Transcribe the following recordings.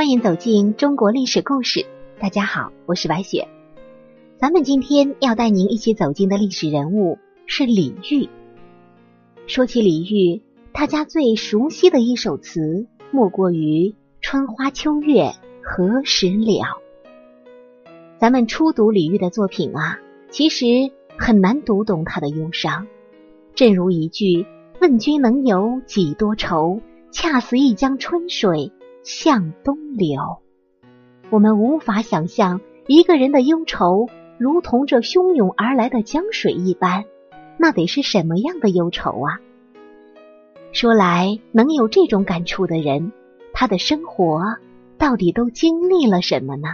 欢迎走进中国历史故事。大家好，我是白雪。咱们今天要带您一起走进的历史人物是李煜。说起李煜，大家最熟悉的一首词莫过于“春花秋月何时了”。咱们初读李煜的作品啊，其实很难读懂他的忧伤。正如一句“问君能有几多愁，恰似一江春水向东流”。我们无法想象一个人的忧愁如同这汹涌而来的江水一般。那得是什么样的忧愁啊？说来，能有这种感触的人，他的生活到底都经历了什么呢？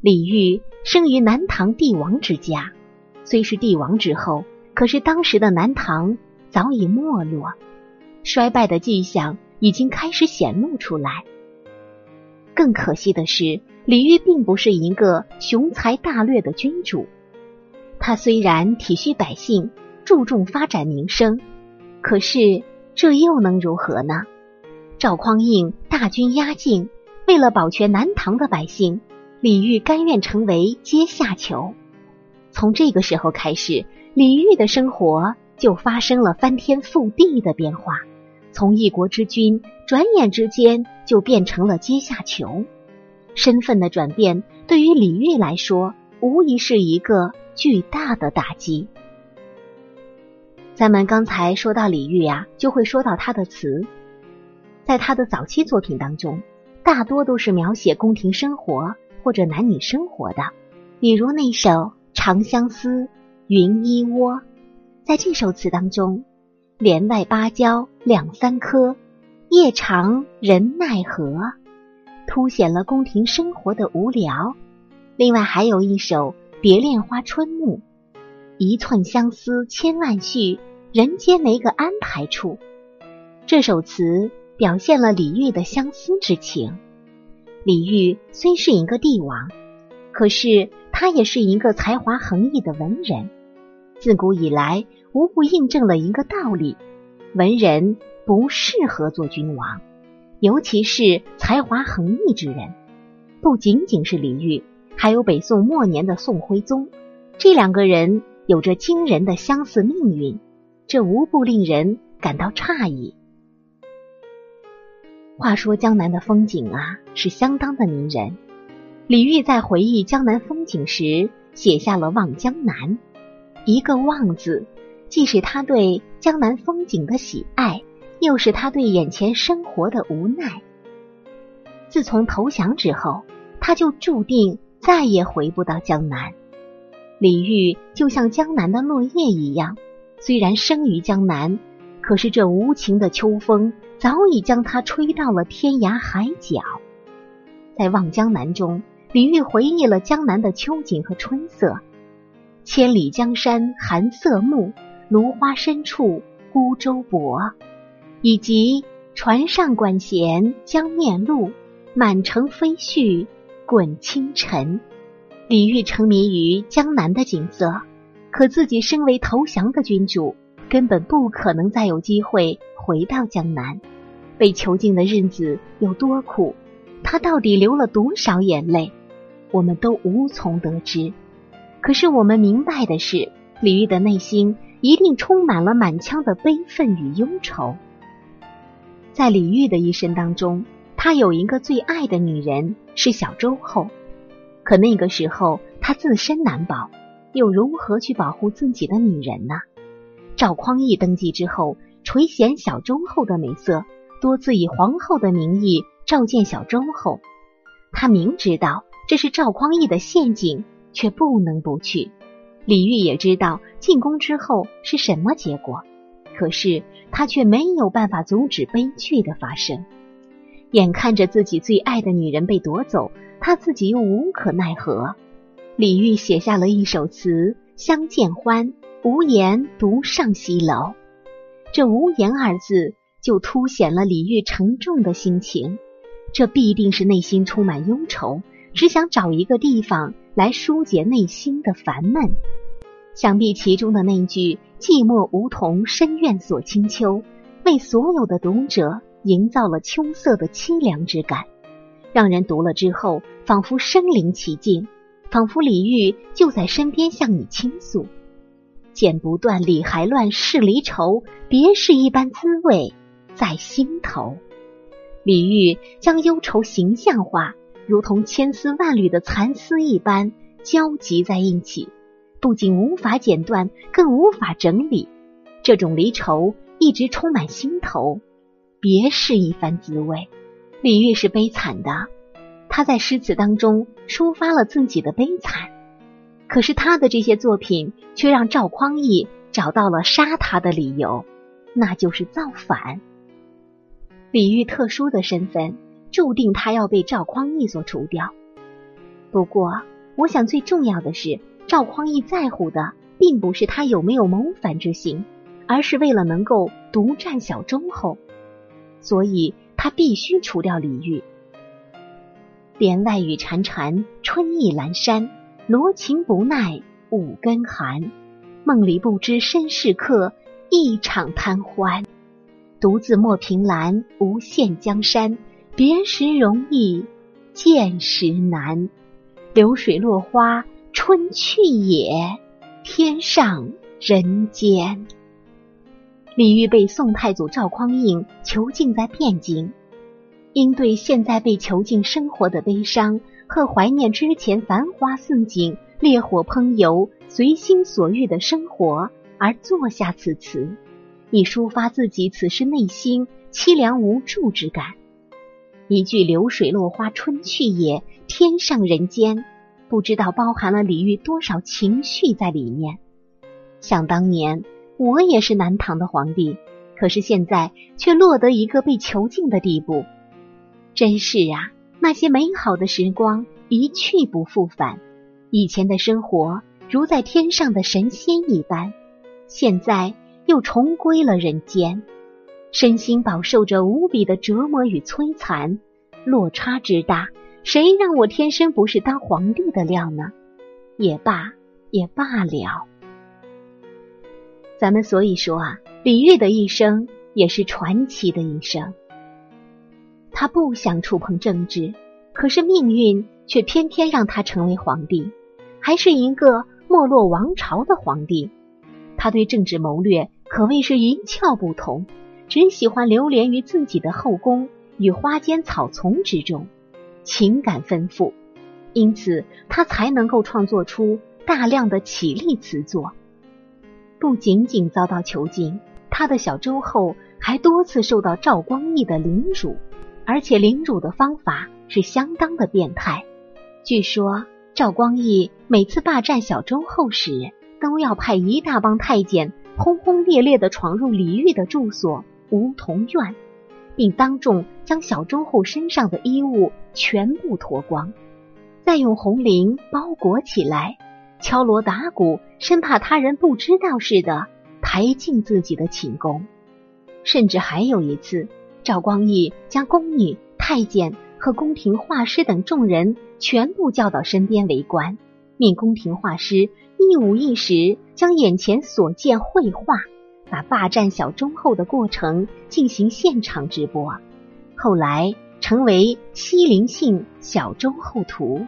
李煜生于南唐帝王之家，虽是帝王之后，可是当时的南唐早已没落，衰败的迹象已经开始显露出来。更可惜的是，李煜并不是一个雄才大略的君主。他虽然体恤百姓，注重发展民生，可是这又能如何呢？赵匡胤大军压境，为了保全南唐的百姓，李煜甘愿成为阶下囚。从这个时候开始，李煜的生活就发生了翻天覆地的变化，从一国之君，转眼之间就变成了阶下囚。身份的转变，对于李煜来说，无疑是一个。巨大的打击。咱们刚才说到李煜呀，就会说到他的词。在他的早期作品当中，大多都是描写宫廷生活或者男女生活的，比如那首《长相思·云衣窝》。在这首词当中，帘外芭蕉两三颗，夜长人奈何，凸显了宫廷生活的无聊。另外还有一首。别恋花春暮，一寸相思千万绪，人间没个安排处。这首词表现了李煜的相思之情。李煜虽是一个帝王，可是他也是一个才华横溢的文人。自古以来，无不印证了一个道理：文人不适合做君王，尤其是才华横溢之人。不仅仅是李煜。还有北宋末年的宋徽宗，这两个人有着惊人的相似命运，这无不令人感到诧异。话说江南的风景啊，是相当的迷人。李煜在回忆江南风景时，写下了《望江南》，一个“望”字，既是他对江南风景的喜爱，又是他对眼前生活的无奈。自从投降之后，他就注定。再也回不到江南，李煜就像江南的落叶一样，虽然生于江南，可是这无情的秋风早已将他吹到了天涯海角。在《望江南》中，李煜回忆了江南的秋景和春色：“千里江山寒色暮，芦花深处孤舟泊。”以及“船上管弦江面露，满城飞絮。”滚清尘，李煜沉迷于江南的景色，可自己身为投降的君主，根本不可能再有机会回到江南。被囚禁的日子有多苦，他到底流了多少眼泪，我们都无从得知。可是我们明白的是，李煜的内心一定充满了满腔的悲愤与忧愁。在李煜的一生当中。他有一个最爱的女人是小周后，可那个时候他自身难保，又如何去保护自己的女人呢？赵匡胤登基之后，垂涎小周后的美色，多次以皇后的名义召见小周后。他明知道这是赵匡胤的陷阱，却不能不去。李煜也知道进宫之后是什么结果，可是他却没有办法阻止悲剧的发生。眼看着自己最爱的女人被夺走，他自己又无可奈何。李煜写下了一首词《相见欢》，无言独上西楼。这“无言”二字就凸显了李煜沉重的心情。这必定是内心充满忧愁，只想找一个地方来疏解内心的烦闷。想必其中的那句“寂寞梧桐深院锁清秋”，为所有的读者。营造了秋色的凄凉之感。让人读了之后仿佛身临其境，仿佛李煜就在身边向你倾诉。剪不断，理还乱，是离愁，别是一般滋味在心头。李煜将忧愁形象化，如同千丝万缕的蚕丝一般交集在一起，不仅无法剪断，更无法整理。这种离愁一直充满心头，别是一番滋味。李煜是悲惨的，他在诗词当中抒发了自己的悲惨。可是他的这些作品却让赵匡胤找到了杀他的理由，那就是造反。李煜特殊的身份注定他要被赵匡胤所除掉。不过，我想最重要的是，赵匡胤在乎的并不是他有没有谋反之心，而是为了能够独占小忠后，所以他必须除掉李煜。帘外雨潺潺，春意阑珊。罗衾不耐五更寒，梦里不知身是客，一场贪欢。独自莫凭栏，无限江山。别时容易见时难。流水落花春去也，天上人间。李煜被宋太祖赵匡胤囚禁在汴京，因对现在被囚禁生活的悲伤。和怀念之前繁花似锦、烈火烹油、随心所欲的生活，而作下此词，以抒发自己此时内心凄凉无助之感。一句“流水落花春去也，天上人间”，不知道包含了李煜多少情绪在里面。想当年，我也是南唐的皇帝，可是现在却落得一个被囚禁的地步，真是啊！那些美好的时光一去不复返，以前的生活如在天上的神仙一般，现在又重归了人间，身心饱受着无比的折磨与摧残，落差之大，谁让我天生不是当皇帝的料呢？也罢，也罢了。咱们所以说啊，李煜的一生也是传奇的一生。他不想触碰政治，可是命运却偏偏让他成为皇帝，还是一个没落王朝的皇帝。他对政治谋略可谓是一窍不通，只喜欢流连于自己的后宫与花间草丛之中，情感丰富，因此他才能够创作出大量的绮丽词作。不仅仅遭到囚禁，他的小周后还多次受到赵光义的凌辱。而且凌辱的方法是相当的变态。据说赵光义每次霸占小周后时，都要派一大帮太监轰轰烈烈的闯入李煜的住所梧桐院，并当众将小周后身上的衣物全部脱光，再用红绫包裹起来，敲锣打鼓，生怕他人不知道似的抬进自己的寝宫。甚至还有一次。赵光义将宫女、太监和宫廷画师等众人全部叫到身边围观，命宫廷画师一五一十将眼前所见绘画，把霸占小忠后的过程进行现场直播。后来成为《西陵信小忠后图》。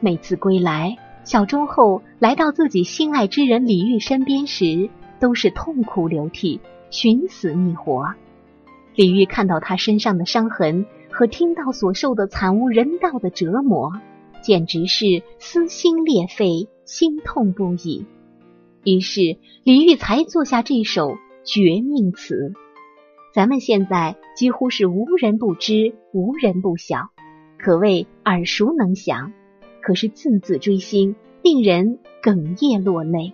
每次归来，小忠后来到自己心爱之人李煜身边时，都是痛哭流涕、寻死觅活。李煜看到他身上的伤痕和听到所受的惨无人道的折磨，简直是撕心裂肺、心痛不已。于是李煜才作下这首绝命词。咱们现在几乎是无人不知、无人不晓，可谓耳熟能详。可是字字锥心，令人哽咽落泪，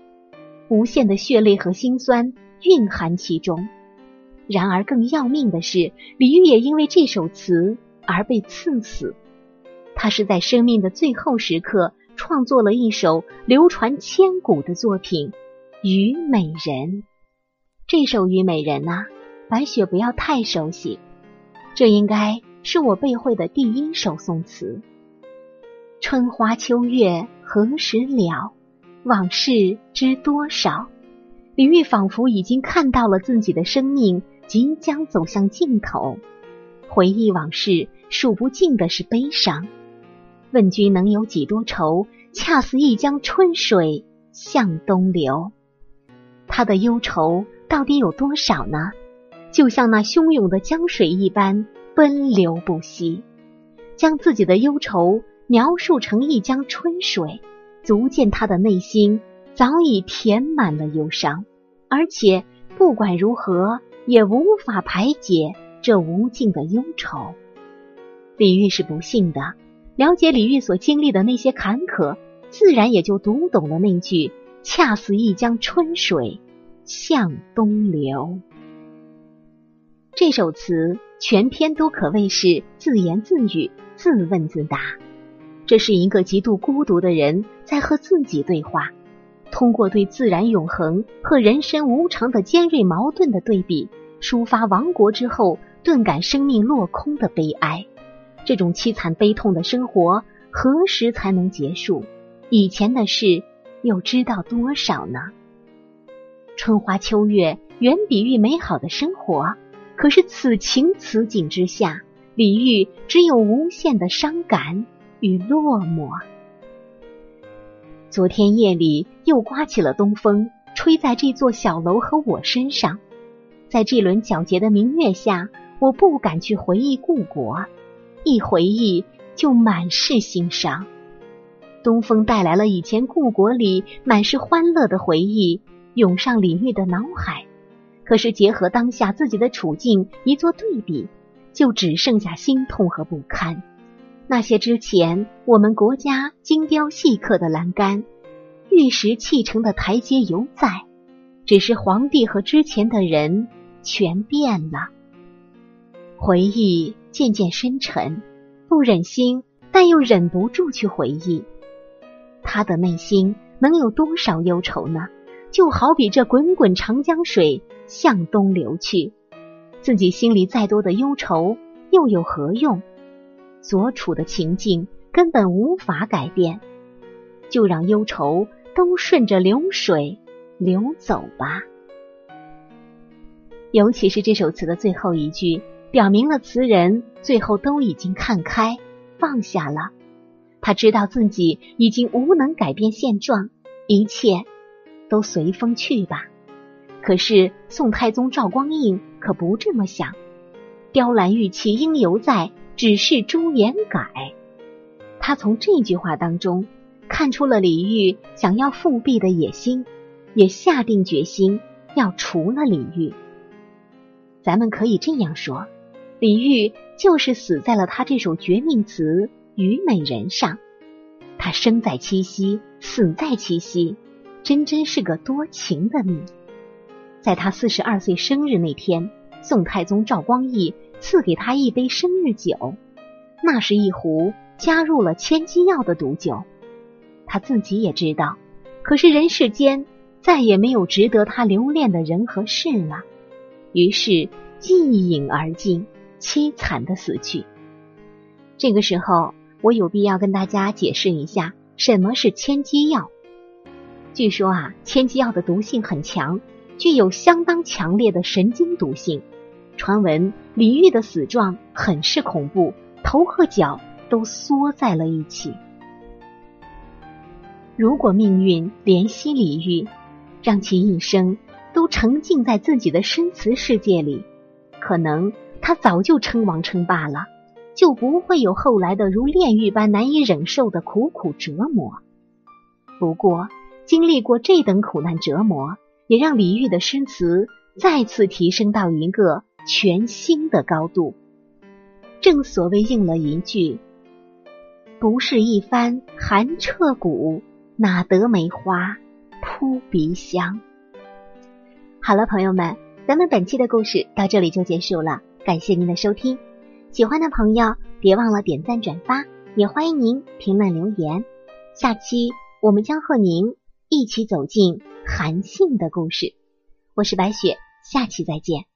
无限的血泪和心酸蕴含其中。然而，更要命的是，李煜也因为这首词而被赐死。他是在生命的最后时刻创作了一首流传千古的作品《虞美人》。这首《虞美人》呐，白雪不要太熟悉，这应该是我背会的第一首宋词。春花秋月何时了？往事知多少？李煜仿佛已经看到了自己的生命。即将走向尽头，回忆往事，数不尽的是悲伤。问君能有几多愁？恰似一江春水向东流。他的忧愁到底有多少呢？就像那汹涌的江水一般奔流不息。将自己的忧愁描述成一江春水，足见他的内心早已填满了忧伤，而且不管如何也无法排解这无尽的忧愁。李煜是不幸的，了解李煜所经历的那些坎坷，自然也就读懂了那句“恰似一江春水向东流”。这首词全篇都可谓是自言自语。自问自答，这是一个极度孤独的人在和自己对话。通过对自然永恒和人生无常的尖锐矛盾的对比，抒发亡国之后顿感生命落空的悲哀。这种凄惨悲痛的生活何时才能结束？以前的事又知道多少呢？春花秋月原比喻美好的生活，可是此情此景之下。李煜只有无限的伤感与落寞。昨天夜里又刮起了东风，吹在这座小楼和我身上。在这轮皎洁的明月下，我不敢去回忆故国，一回忆就满是心伤。东风带来了以前故国里满是欢乐的回忆，涌上李煜的脑海。可是结合当下自己的处境一做对比。就只剩下心痛和不堪。那些之前我们国家精雕细刻的栏杆、玉石砌成的台阶犹在，只是皇帝和之前的人全变了。回忆渐渐深沉，不忍心，但又忍不住去回忆。他的内心能有多少忧愁呢？就好比这滚滚长江水向东流去。自己心里再多的忧愁又有何用？所处的情境根本无法改变，就让忧愁都顺着流水流走吧。尤其是这首词的最后一句，表明了词人最后都已经看开放下了。他知道自己已经无能改变现状，一切都随风去吧。可是宋太宗赵光义可不这么想，雕栏玉砌应犹在，只是朱颜改。他从这句话当中看出了李煜想要复辟的野心，也下定决心要除了李煜。咱们可以这样说，李煜就是死在了他这首绝命词《虞美人》上。他生在七夕，死在七夕，真真是个多情的命。在他四十二岁生日那天，宋太宗赵光义赐给他一杯生日酒，那是一壶加入了千金药的毒酒。他自己也知道，可是人世间再也没有值得他留恋的人和事了，于是一饮而尽，凄惨的死去。这个时候，我有必要跟大家解释一下什么是千机药。据说啊，千机药的毒性很强。具有相当强烈的神经毒性。传闻李煜的死状很是恐怖，头和脚都缩在了一起。如果命运怜惜李煜，让其一生都沉浸在自己的诗词世界里，可能他早就称王称霸了，就不会有后来的如炼狱般难以忍受的苦苦折磨。不过，经历过这等苦难折磨。也让李煜的诗词再次提升到一个全新的高度。正所谓应了一句：“不是一番寒彻骨，哪得梅花扑鼻香。”好了，朋友们，咱们本期的故事到这里就结束了。感谢您的收听，喜欢的朋友别忘了点赞转发，也欢迎您评论留言。下期我们将和您一起走进。韩信的故事，我是白雪，下期再见。